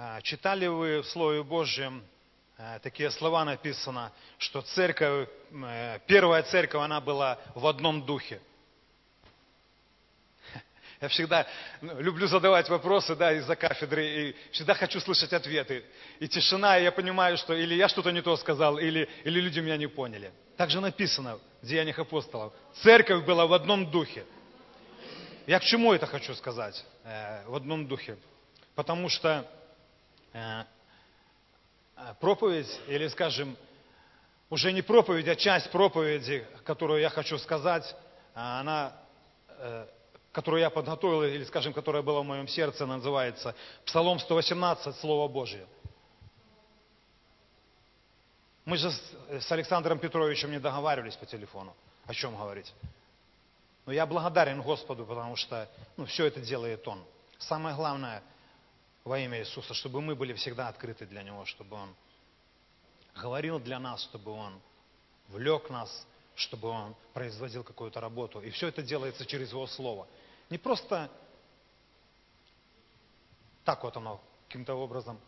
А, читали вы в Слове Божьем а, такие слова написано, что церковь, э, первая церковь, она была в одном духе. Я всегда ну, люблю задавать вопросы, да, из-за кафедры, и всегда хочу слышать ответы. И тишина, и я понимаю, что или я что-то не то сказал, или, или люди меня не поняли. Так же написано в Деяниях апостолов. Церковь была в одном духе. Я к чему это хочу сказать? Э, в одном духе. Потому что проповедь, или, скажем, уже не проповедь, а часть проповеди, которую я хочу сказать, она э, которую я подготовил, или, скажем, которая была в моем сердце, называется Псалом 118, Слово Божье. Мы же с Александром Петровичем не договаривались по телефону, о чем говорить. Но я благодарен Господу, потому что ну, все это делает Он. Самое главное во имя Иисуса, чтобы мы были всегда открыты для Него, чтобы Он говорил для нас, чтобы Он влек нас, чтобы Он производил какую-то работу. И все это делается через Его Слово. Не просто так вот оно каким-то образом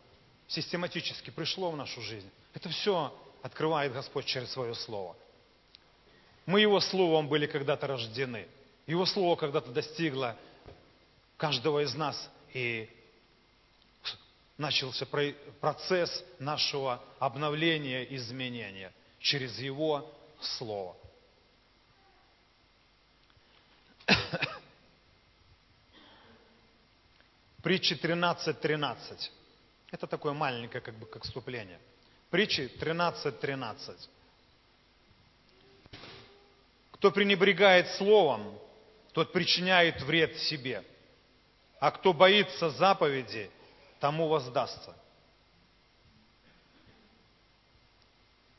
систематически пришло в нашу жизнь. Это все открывает Господь через свое Слово. Мы Его Словом были когда-то рождены. Его Слово когда-то достигло каждого из нас, и начался процесс нашего обновления, изменения через Его Слово. Притчи 13.13. 13. Это такое маленькое, как бы, как вступление. Притчи 13.13. 13. Кто пренебрегает словом, тот причиняет вред себе. А кто боится заповеди, тому воздастся.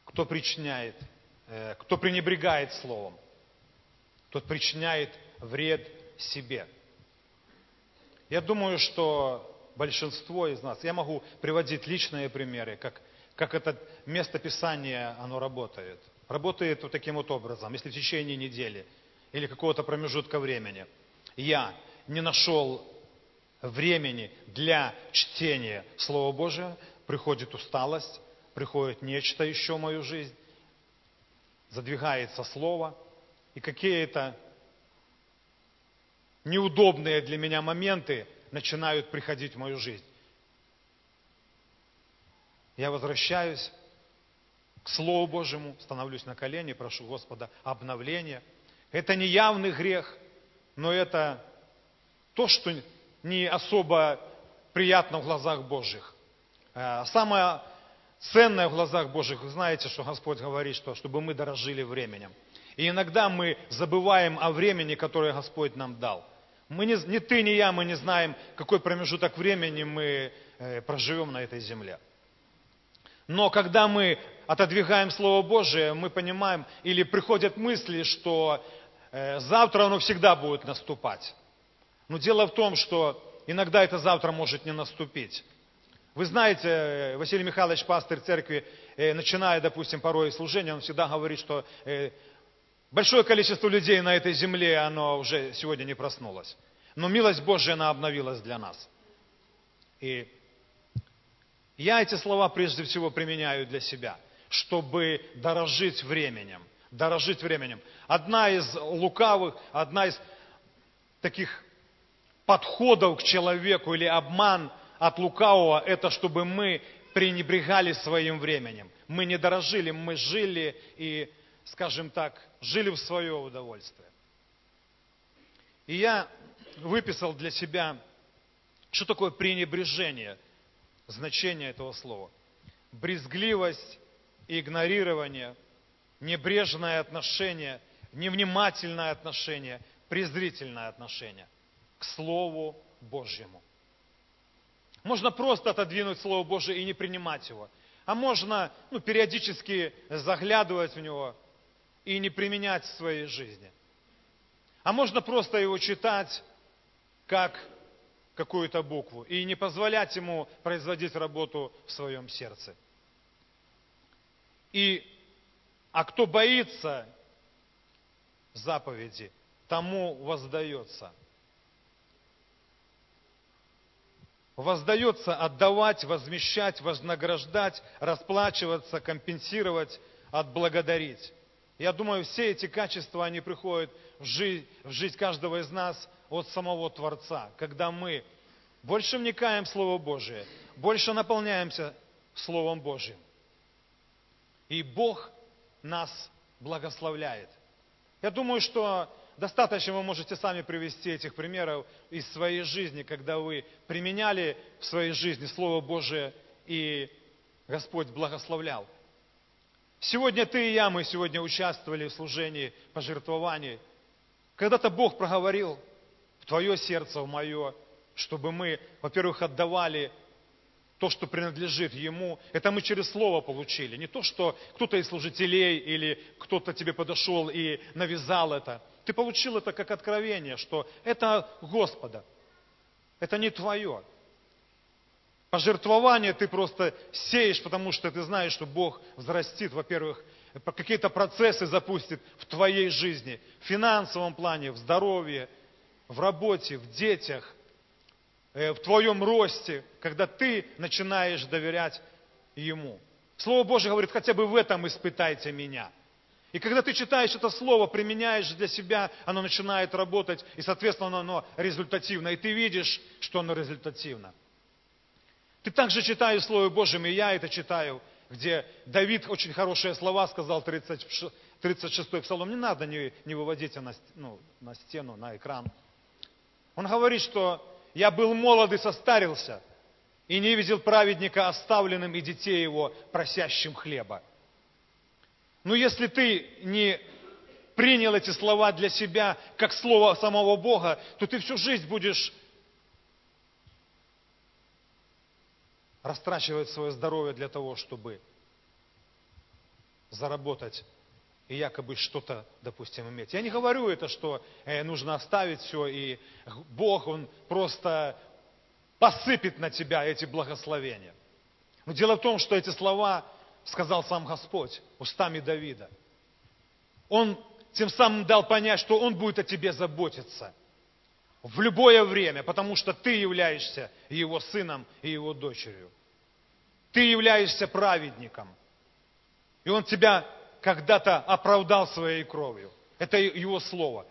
Кто причиняет, э, кто пренебрегает словом, тот причиняет вред себе. Я думаю, что большинство из нас, я могу приводить личные примеры, как, как это место Писания, оно работает. Работает вот таким вот образом, если в течение недели или какого-то промежутка времени я не нашел времени для чтения Слова Божия, приходит усталость, приходит нечто еще в мою жизнь, задвигается Слово, и какие-то неудобные для меня моменты начинают приходить в мою жизнь. Я возвращаюсь к Слову Божьему, становлюсь на колени, прошу Господа обновления. Это не явный грех, но это то, что не особо приятно в глазах Божьих. Э, самое ценное в глазах Божьих, вы знаете, что Господь говорит, что чтобы мы дорожили временем. И иногда мы забываем о времени, которое Господь нам дал. Мы не, ни ты, ни я, мы не знаем, какой промежуток времени мы э, проживем на этой земле. Но когда мы отодвигаем Слово Божие, мы понимаем, или приходят мысли, что э, завтра оно всегда будет наступать. Но дело в том, что иногда это завтра может не наступить. Вы знаете, э, Василий Михайлович, пастырь церкви, начиная, допустим, порой служение, он всегда говорит, что Большое количество людей на этой земле, оно уже сегодня не проснулось. Но милость Божья, она обновилась для нас. И я эти слова прежде всего применяю для себя, чтобы дорожить временем. Дорожить временем. Одна из лукавых, одна из таких подходов к человеку или обман от лукавого, это чтобы мы пренебрегали своим временем. Мы не дорожили, мы жили и скажем так, жили в свое удовольствие. И я выписал для себя, что такое пренебрежение, значение этого слова. Брезгливость, игнорирование, небрежное отношение, невнимательное отношение, презрительное отношение к Слову Божьему. Можно просто отодвинуть Слово Божие и не принимать его. А можно ну, периодически заглядывать в него, и не применять в своей жизни. А можно просто его читать как какую-то букву и не позволять ему производить работу в своем сердце. И, а кто боится заповеди, тому воздается. Воздается отдавать, возмещать, вознаграждать, расплачиваться, компенсировать, отблагодарить. Я думаю, все эти качества, они приходят в жизнь, в жизнь каждого из нас от самого Творца, когда мы больше вникаем в Слово Божие, больше наполняемся Словом Божьим. И Бог нас благословляет. Я думаю, что достаточно вы можете сами привести этих примеров из своей жизни, когда вы применяли в своей жизни Слово Божие, и Господь благословлял. Сегодня ты и я, мы сегодня участвовали в служении пожертвований. Когда-то Бог проговорил в твое сердце, в мое, чтобы мы, во-первых, отдавали то, что принадлежит Ему, это мы через Слово получили. Не то, что кто-то из служителей или кто-то тебе подошел и навязал это. Ты получил это как откровение, что это Господа. Это не твое. Пожертвование ты просто сеешь, потому что ты знаешь, что Бог взрастит, во-первых, какие-то процессы запустит в твоей жизни, в финансовом плане, в здоровье, в работе, в детях, Э, в твоем росте, когда ты начинаешь доверять Ему. Слово Божье говорит, хотя бы в этом испытайте меня. И когда ты читаешь это слово, применяешь для себя, оно начинает работать, и, соответственно, оно результативно. И ты видишь, что оно результативно. Ты также читаешь Слово Божье, и я это читаю, где Давид очень хорошие слова сказал, 36, 36 псалом. Не надо не, не выводить на, ну, на стену, на экран. Он говорит, что я был молод и состарился, и не видел праведника оставленным и детей его просящим хлеба. Но если ты не принял эти слова для себя, как слово самого Бога, то ты всю жизнь будешь растрачивать свое здоровье для того, чтобы заработать и якобы что-то, допустим, иметь. Я не говорю это, что э, нужно оставить все, и Бог, Он просто посыпет на тебя эти благословения. Но дело в том, что эти слова сказал сам Господь устами Давида. Он тем самым дал понять, что Он будет о тебе заботиться в любое время, потому что ты являешься Его сыном и Его дочерью. Ты являешься праведником. И Он тебя когда-то оправдал своей кровью. Это его слово.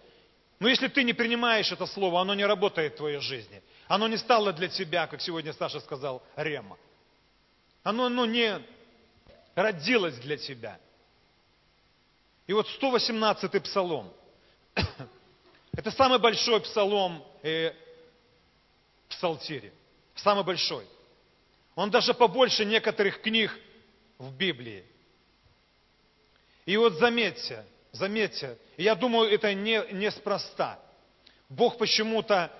Но если ты не принимаешь это слово, оно не работает в твоей жизни. Оно не стало для тебя, как сегодня Саша сказал, рема. Оно, оно не родилось для тебя. И вот 118-й псалом. Это самый большой псалом э, в Псалтире. Самый большой. Он даже побольше некоторых книг в Библии. И вот заметьте, заметьте, я думаю, это не, неспроста. Бог почему-то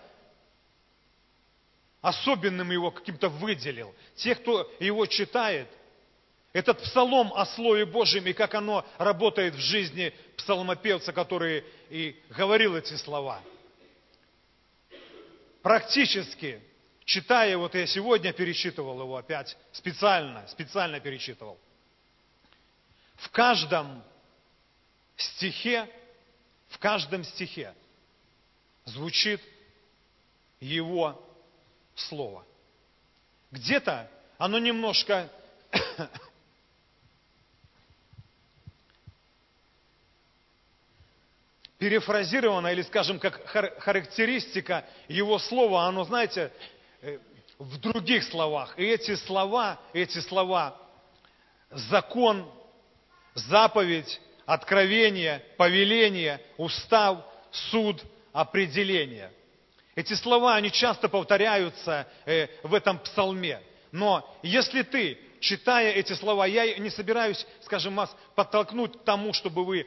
особенным его каким-то выделил. Те, кто его читает, этот псалом о Слове Божьем и как оно работает в жизни псалмопевца, который и говорил эти слова. Практически, читая, вот я сегодня перечитывал его опять, специально, специально перечитывал – в каждом стихе, в каждом стихе звучит его слово. Где-то оно немножко перефразировано, или, скажем, как характеристика его слова, оно, знаете, э, в других словах. И эти слова, эти слова, закон заповедь, откровение, повеление, устав, суд, определение. Эти слова, они часто повторяются э, в этом псалме. Но если ты, читая эти слова, я не собираюсь, скажем, вас подтолкнуть к тому, чтобы вы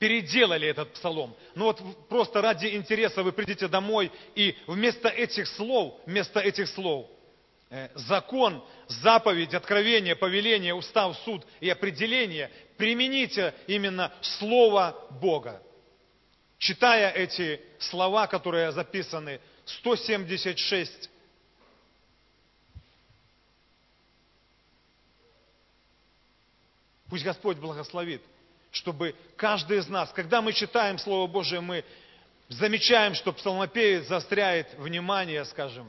переделали этот псалом. Но вот просто ради интереса вы придите домой и вместо этих слов, вместо этих слов – Э, закон, заповедь, откровение, повеление, устав, суд и определение, примените именно Слово Бога. Читая эти слова, которые записаны, 176 Пусть Господь благословит, чтобы каждый из нас, когда мы читаем Слово Божие, мы замечаем, что псалмопевец заостряет внимание, скажем,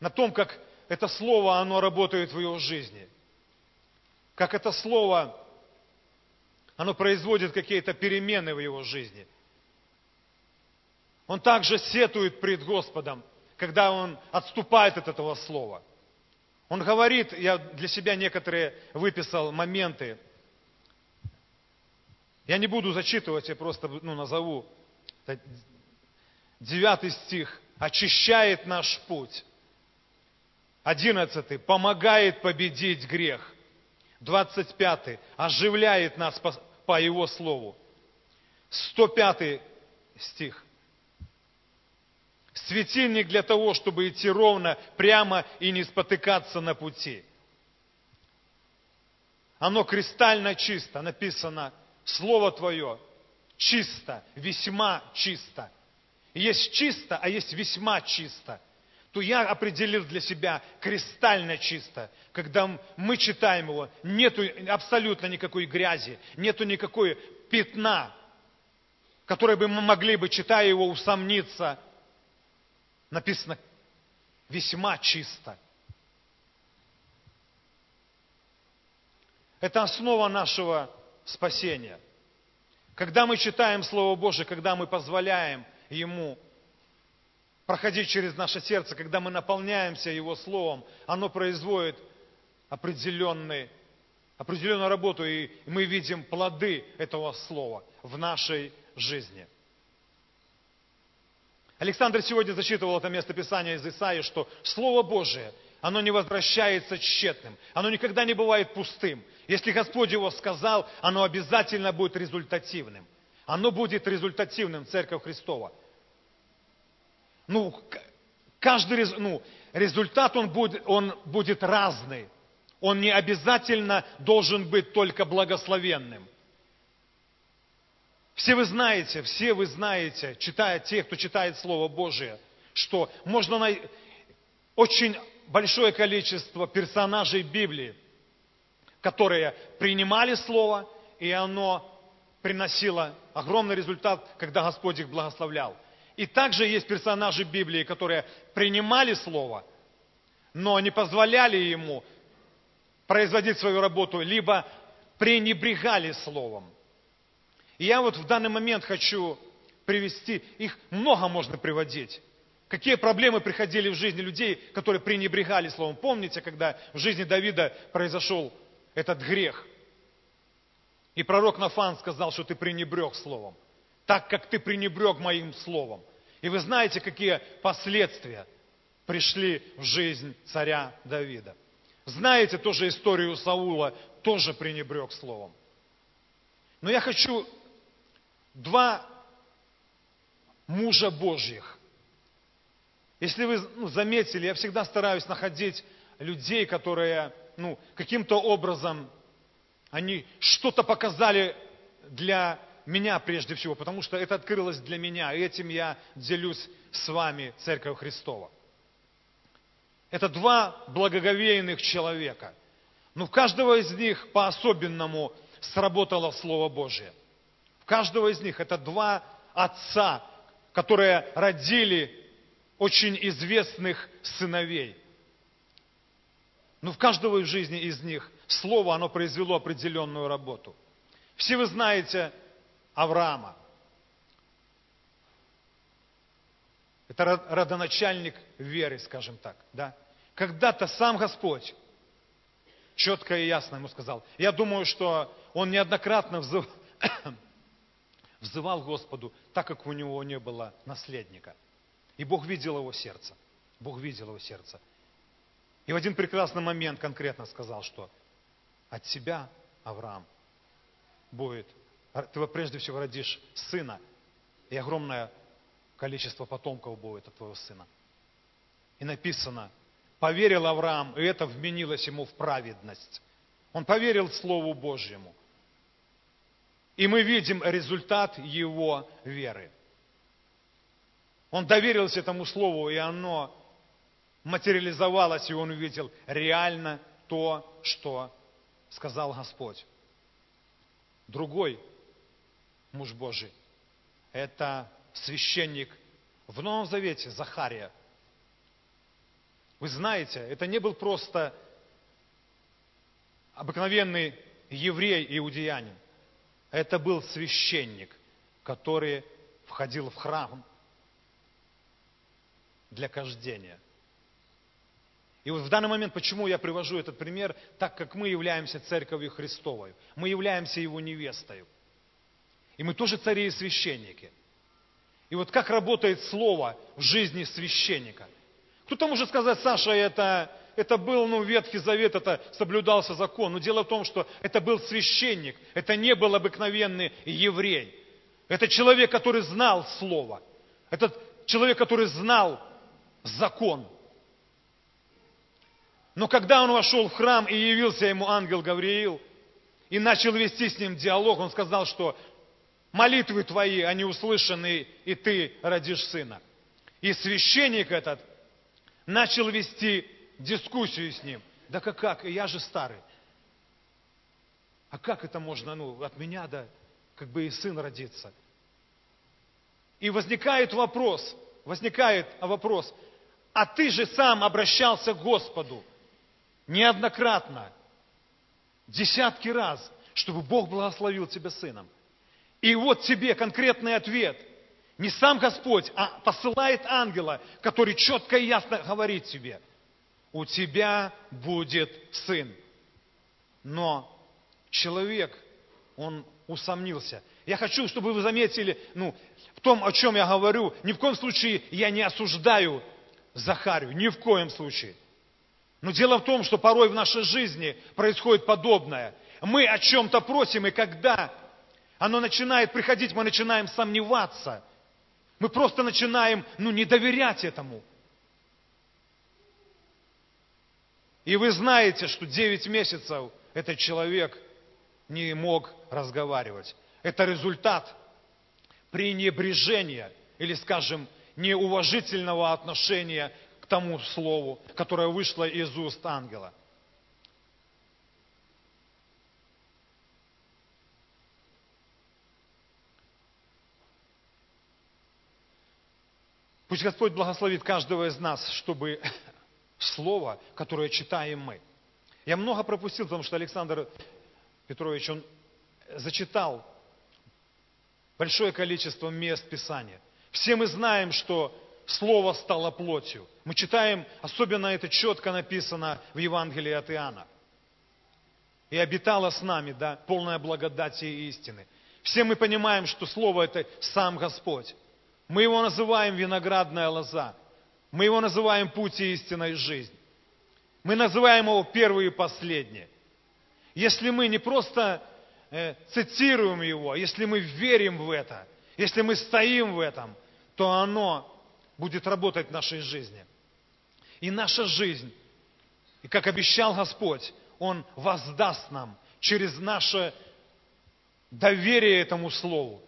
на том, как это слово, оно работает в его жизни. Как это слово, оно производит какие-то перемены в его жизни. Он также сетует пред Господом, когда он отступает от этого слова. Он говорит, я для себя некоторые выписал моменты. Я не буду зачитывать, я просто ну, назову. Девятый стих. Очищает наш путь. Одиннадцатый. Помогает победить грех. Двадцать пятый. Оживляет нас по, по Его Слову. Сто пятый стих. Светильник для того, чтобы идти ровно, прямо и не спотыкаться на пути. Оно кристально чисто, написано, Слово Твое чисто, весьма чисто. Есть чисто, а есть весьма чисто. То я определил для себя кристально чисто. Когда мы читаем его, нету абсолютно никакой грязи, нету никакой пятна, которое бы мы могли бы, читая его, усомниться – написано весьма чисто. Это основа нашего спасения. Когда мы читаем Слово Божие, когда мы позволяем Ему проходить через наше сердце, когда мы наполняемся Его Словом, оно производит определенный, определенную работу, и мы видим плоды этого Слова в нашей жизни. Александр сегодня зачитывал это место Писания из Исаии, что Слово Божие, оно не возвращается тщетным, оно никогда не бывает пустым. Если Господь его сказал, оно обязательно будет результативным. Оно будет результативным, Церковь Христова. Ну, каждый ну, результат, он будет, он будет разный. Он не обязательно должен быть только благословенным. Все вы знаете, все вы знаете, читая те, кто читает Слово Божие, что можно найти очень большое количество персонажей Библии, которые принимали Слово, и оно приносило огромный результат, когда Господь их благословлял. И также есть персонажи Библии, которые принимали Слово, но не позволяли Ему производить свою работу, либо пренебрегали Словом. И я вот в данный момент хочу привести, их много можно приводить. Какие проблемы приходили в жизни людей, которые пренебрегали словом. Помните, когда в жизни Давида произошел этот грех? И пророк Нафан сказал, что ты пренебрег словом, так как ты пренебрег моим словом. И вы знаете, какие последствия пришли в жизнь царя Давида. Знаете тоже историю Саула, тоже пренебрег словом. Но я хочу два мужа Божьих. Если вы ну, заметили, я всегда стараюсь находить людей, которые ну, каким-то образом, они что-то показали для меня прежде всего, потому что это открылось для меня, и этим я делюсь с вами, Церковь Христова. Это два благоговейных человека. Но в каждого из них по-особенному сработало Слово Божие каждого из них это два отца, которые родили очень известных сыновей. Но в каждого из жизни из них слово, оно произвело определенную работу. Все вы знаете Авраама. Это родоначальник веры, скажем так. Да? Когда-то сам Господь четко и ясно ему сказал. Я думаю, что он неоднократно взывал взывал Господу, так как у него не было наследника. И Бог видел его сердце. Бог видел его сердце. И в один прекрасный момент конкретно сказал, что от тебя, Авраам, будет, ты прежде всего родишь сына, и огромное количество потомков будет от твоего сына. И написано, поверил Авраам, и это вменилось ему в праведность. Он поверил Слову Божьему. И мы видим результат его веры. Он доверился этому слову, и оно материализовалось, и он увидел реально то, что сказал Господь. Другой муж Божий – это священник в Новом Завете Захария. Вы знаете, это не был просто обыкновенный еврей иудеянин. Это был священник, который входил в храм для кождения. И вот в данный момент, почему я привожу этот пример, так как мы являемся церковью Христовой, мы являемся Его невестой. И мы тоже цари и священники. И вот как работает слово в жизни священника. Кто-то может сказать, Саша, это, это был ну, Ветхий Завет, это соблюдался закон. Но дело в том, что это был священник, это не был обыкновенный еврей. Это человек, который знал слово. Это человек, который знал закон. Но когда он вошел в храм и явился ему ангел Гавриил, и начал вести с ним диалог, он сказал, что молитвы твои, они услышаны, и ты родишь сына. И священник этот начал вести дискуссию с ним. Да как, как, я же старый. А как это можно, ну, от меня, да, как бы и сын родиться? И возникает вопрос, возникает вопрос, а ты же сам обращался к Господу неоднократно, десятки раз, чтобы Бог благословил тебя сыном. И вот тебе конкретный ответ. Не сам Господь, а посылает ангела, который четко и ясно говорит тебе, у тебя будет сын. Но человек, он усомнился. Я хочу, чтобы вы заметили, ну, в том, о чем я говорю, ни в коем случае я не осуждаю Захарию, ни в коем случае. Но дело в том, что порой в нашей жизни происходит подобное. Мы о чем-то просим, и когда оно начинает приходить, мы начинаем сомневаться. Мы просто начинаем, ну, не доверять этому. И вы знаете, что 9 месяцев этот человек не мог разговаривать. Это результат пренебрежения или, скажем, неуважительного отношения к тому слову, которое вышло из уст ангела. Пусть Господь благословит каждого из нас, чтобы слово, которое читаем мы. Я много пропустил, потому что Александр Петрович, он зачитал большое количество мест Писания. Все мы знаем, что Слово стало плотью. Мы читаем, особенно это четко написано в Евангелии от Иоанна. И обитала с нами, да, полная благодати и истины. Все мы понимаем, что Слово это сам Господь. Мы его называем виноградная лоза. Мы его называем путь и истина и жизнь. Мы называем его первый и последний. Если мы не просто э, цитируем его, если мы верим в это, если мы стоим в этом, то оно будет работать в нашей жизни. И наша жизнь, и как обещал Господь, Он воздаст нам через наше доверие этому Слову,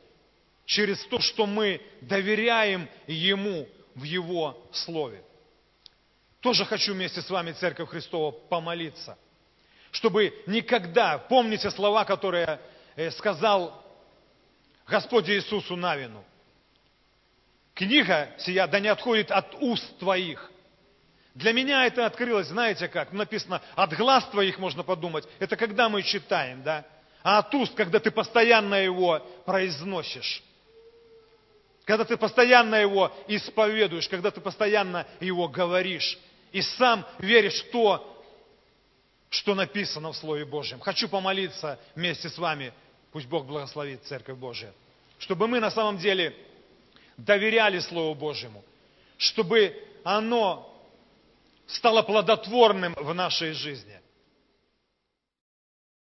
через то, что мы доверяем Ему в Его Слове. Тоже хочу вместе с вами, Церковь Христова, помолиться, чтобы никогда, помните слова, которые э, сказал Господь Иисусу Навину, книга сия да не отходит от уст твоих. Для меня это открылось, знаете как, написано, от глаз твоих можно подумать, это когда мы читаем, да, а от уст, когда ты постоянно его произносишь. Когда ты постоянно его исповедуешь, когда ты постоянно его говоришь и сам веришь в то, что написано в Слове Божьем. Хочу помолиться вместе с вами, пусть Бог благословит Церковь Божия, чтобы мы на самом деле доверяли Слову Божьему, чтобы оно стало плодотворным в нашей жизни –